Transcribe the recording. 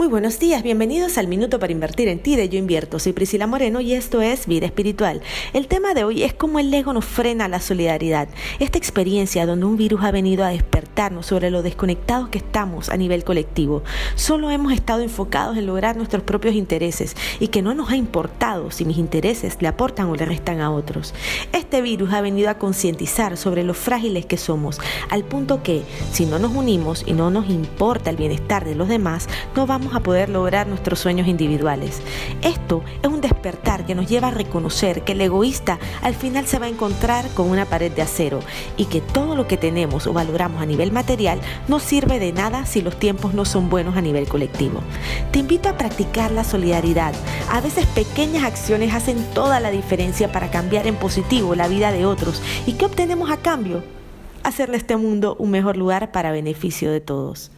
Muy buenos días, bienvenidos al Minuto para Invertir en Ti de Yo Invierto. Soy Priscila Moreno y esto es Vida Espiritual. El tema de hoy es cómo el ego nos frena la solidaridad. Esta experiencia donde un virus ha venido a despertarnos sobre lo desconectados que estamos a nivel colectivo. Solo hemos estado enfocados en lograr nuestros propios intereses y que no nos ha importado si mis intereses le aportan o le restan a otros. Este virus ha venido a concientizar sobre lo frágiles que somos, al punto que si no nos unimos y no nos importa el bienestar de los demás, no vamos a poder lograr nuestros sueños individuales. Esto es un despertar que nos lleva a reconocer que el egoísta al final se va a encontrar con una pared de acero y que todo lo que tenemos o valoramos a nivel material no sirve de nada si los tiempos no son buenos a nivel colectivo. Te invito a practicar la solidaridad. A veces pequeñas acciones hacen toda la diferencia para cambiar en positivo la vida de otros. ¿Y qué obtenemos a cambio? Hacerle este mundo un mejor lugar para beneficio de todos.